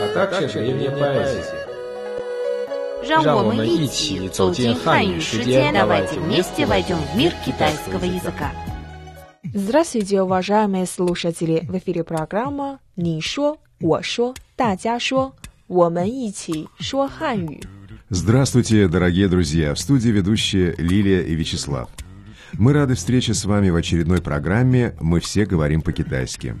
а также древняя поэзия. 让我们让我们一一起起走进走进汉汉语世语世界界，давайте давайте вместе вместе войдем в мир войдем в китайского китайского языка. Здравствуйте, уважаемые слушатели! В эфире программа «你说我说大家说，我们一起说汉语». Здравствуйте, дорогие друзья! В студии ведущие Лилия и Вячеслав. мы рады встрече с вами в очередной программе «Мы все говорим по-китайски».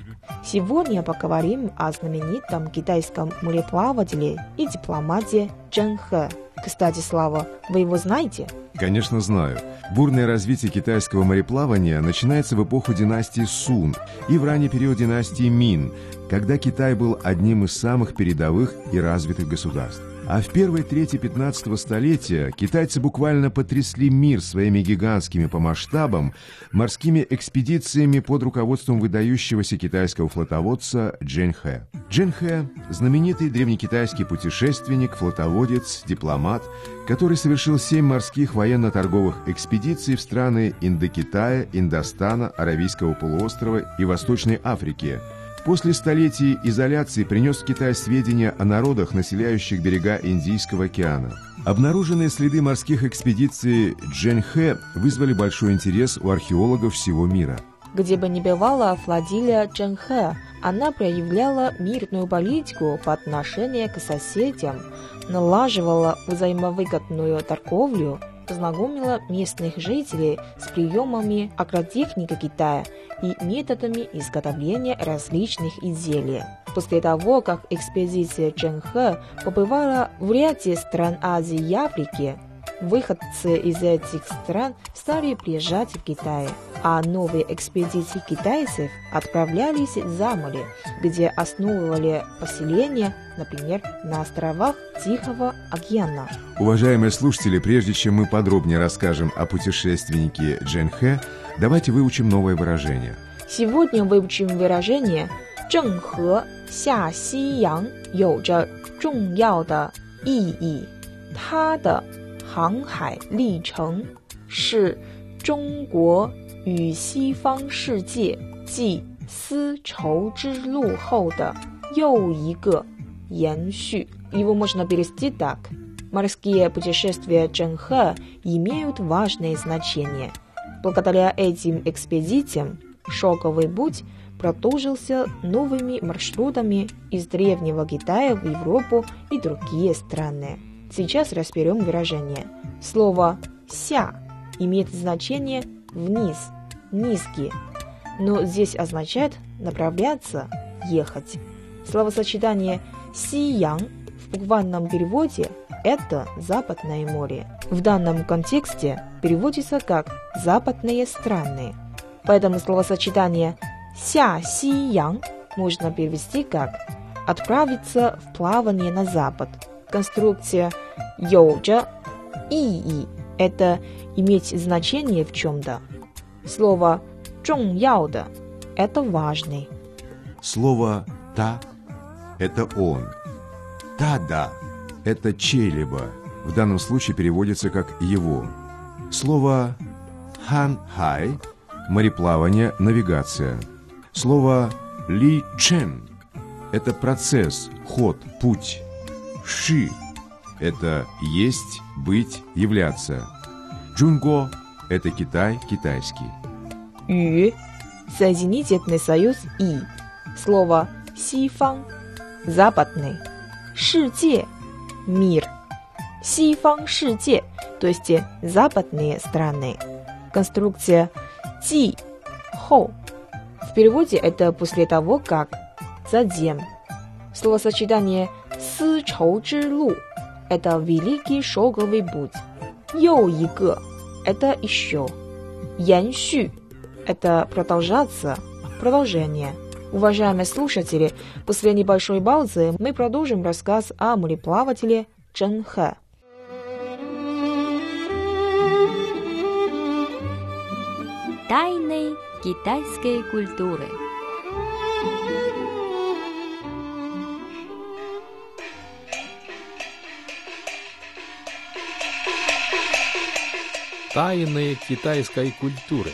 Сегодня поговорим о знаменитом китайском мореплавателе и дипломате Чжэн Хэ. Кстати, Слава, вы его знаете? Конечно, знаю. Бурное развитие китайского мореплавания начинается в эпоху династии Сун и в ранний период династии Мин, когда Китай был одним из самых передовых и развитых государств. А в первой трети 15 столетия китайцы буквально потрясли мир своими гигантскими по масштабам морскими экспедициями под руководством выдающегося китайского флотоводца Джен Хэ. Джен Хэ – знаменитый древнекитайский путешественник, флотоводец, дипломат, который совершил семь морских военно-торговых экспедиций в страны Индокитая, Индостана, Аравийского полуострова и Восточной Африки – После столетий изоляции принес в Китай сведения о народах, населяющих берега Индийского океана. Обнаруженные следы морских экспедиций Джэньхэ вызвали большой интерес у археологов всего мира. Где бы ни бывала флотилия Чжэн Хэ, она проявляла мирную политику по отношению к соседям, налаживала взаимовыгодную торговлю, познакомила местных жителей с приемами агротехники Китая и методами изготовления различных изделий. После того, как экспедиция Чжэнхэ побывала в ряде стран Азии и Африки, выходцы из этих стран стали приезжать в Китай, а новые экспедиции китайцев отправлялись за море, где основывали поселения, например, на островах Тихого океана. Уважаемые слушатели, прежде чем мы подробнее расскажем о путешественнике Джэньхэ, давайте выучим новое выражение. Сегодня выучим выражение «郑和下西洋有着重要的意义。它的 航海历程是中国与西方世界继丝绸之路后的又一个延续». Его можно перевести так. Морские путешествия Чжэнхэ имеют важное значение. Благодаря этим экспедициям шоковый путь продолжился новыми маршрутами из Древнего Китая в Европу и другие страны. Сейчас разберем выражение. Слово «ся» имеет значение «вниз», «низкий», но здесь означает «направляться», «ехать». Словосочетание «сиян» в буквальном переводе – это «западное море». В данном контексте переводится как «западные страны». Поэтому словосочетание «ся си ян» можно перевести как «отправиться в плавание на запад» Конструкция «йоджа» и – это иметь значение в чем-то. Слово «重要的» – это важный. Слово «та» – это «он». «Та-да» – это чей-либо. В данном случае переводится как «его». Слово «хан-хай» – мореплавание, навигация. Слово «ли чен» – это процесс, ход, путь. «ши» – это «есть», «быть», «являться». «Джунго» – это «Китай», «китайский». «Ю» – соединительный союз «и». Слово «сифан» – «западный». «Шиде» – «мир». «Сифан шиде», то есть «западные страны». Конструкция «ти» – «хо». В переводе это «после того, как», «затем». Словосочетание 丝绸之路 это великий шелковый путь 又一个 это еще 延续 это продолжаться, продолжение. Уважаемые слушатели, после небольшой паузы мы продолжим рассказ о мореплавателе Чен Хэ. Тайны китайской культуры. Тайны китайской культуры.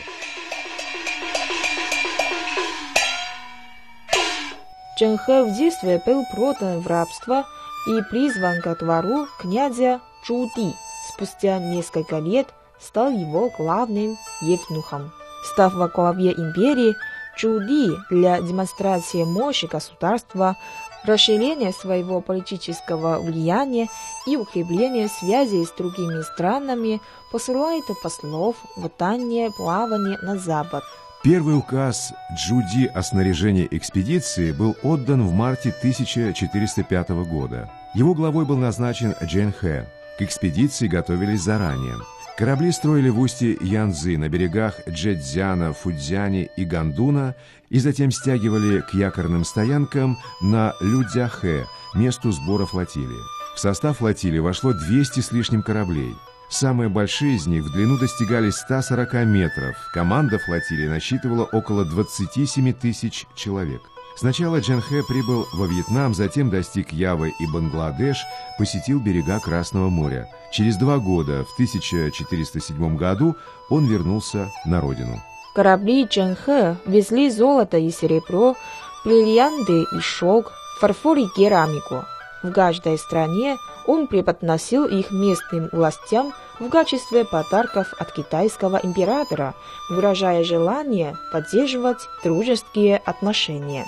Чен Хэ в детстве был продан в рабство и призван ко двору князя Чуди. Спустя несколько лет стал его главным евнухом. Став во главе империи, Чуди для демонстрации мощи государства, расширения своего политического влияния и укрепления связей с другими странами посылает послов в дальнее плавание на запад. Первый указ Джуди о снаряжении экспедиции был отдан в марте 1405 года. Его главой был назначен Джен Хэ. К экспедиции готовились заранее. Корабли строили в устье Янзы на берегах Джэцзяна, Фудзяни и Гандуна и затем стягивали к якорным стоянкам на Людзяхэ, месту сбора флотилии. В состав флотилии вошло 200 с лишним кораблей. Самые большие из них в длину достигали 140 метров. Команда флотилии насчитывала около 27 тысяч человек. Сначала Джан Хэ прибыл во Вьетнам, затем достиг Явы и Бангладеш, посетил берега Красного моря. Через два года, в 1407 году, он вернулся на родину. Корабли Джан Хэ везли золото и серебро, бриллианты и шелк, фарфор и керамику. В каждой стране он преподносил их местным властям в качестве подарков от китайского императора, выражая желание поддерживать дружеские отношения.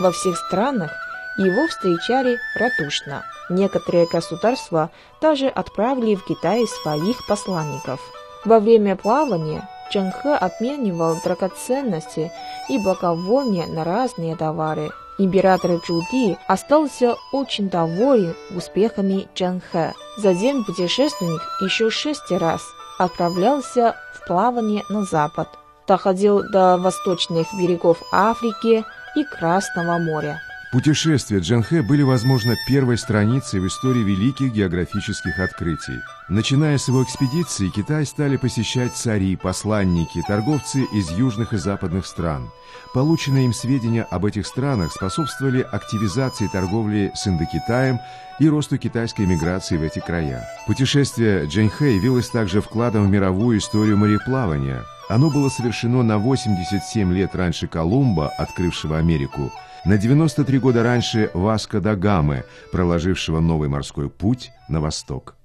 Во всех странах его встречали радушно. Некоторые государства даже отправили в Китай своих посланников. Во время плавания Чэнхэ обменивал драгоценности и благовония на разные товары. Император Чуди остался очень доволен успехами Чэнхэ. Затем путешественник еще шесть раз отправлялся в плавание на запад, доходил до восточных берегов Африки и Красного моря. Путешествия Джанхэ были, возможно, первой страницей в истории великих географических открытий. Начиная с его экспедиции, Китай стали посещать цари, посланники, торговцы из южных и западных стран. Полученные им сведения об этих странах способствовали активизации торговли с Индокитаем и росту китайской миграции в эти края. Путешествие Джанхэ явилось также вкладом в мировую историю мореплавания. Оно было совершено на 87 лет раньше Колумба, открывшего Америку, на 93 года раньше Васко да Гамы, проложившего новый морской путь на восток.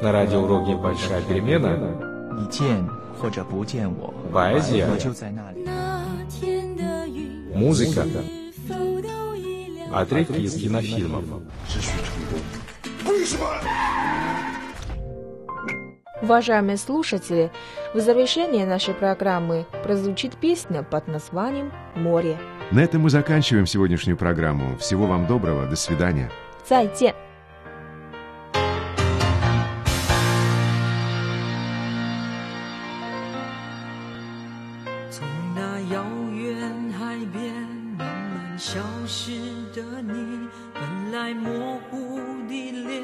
На радиоуроке «Большая перемена» поэзия, музыка, отрывки из кинофильмов. Уважаемые слушатели, в завершение нашей программы прозвучит песня под названием «Море». На этом мы заканчиваем сегодняшнюю программу. Всего вам доброго, до свидания. 再见。从那遥远海边慢慢消失的你，本来模糊的脸，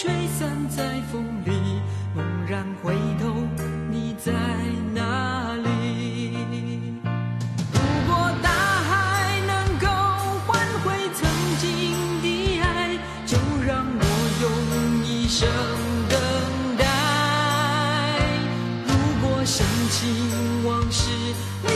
吹散在风里。猛然回头，你在哪里？如果大海能够换回曾经的爱，就让我用一生等待。如果深情往事你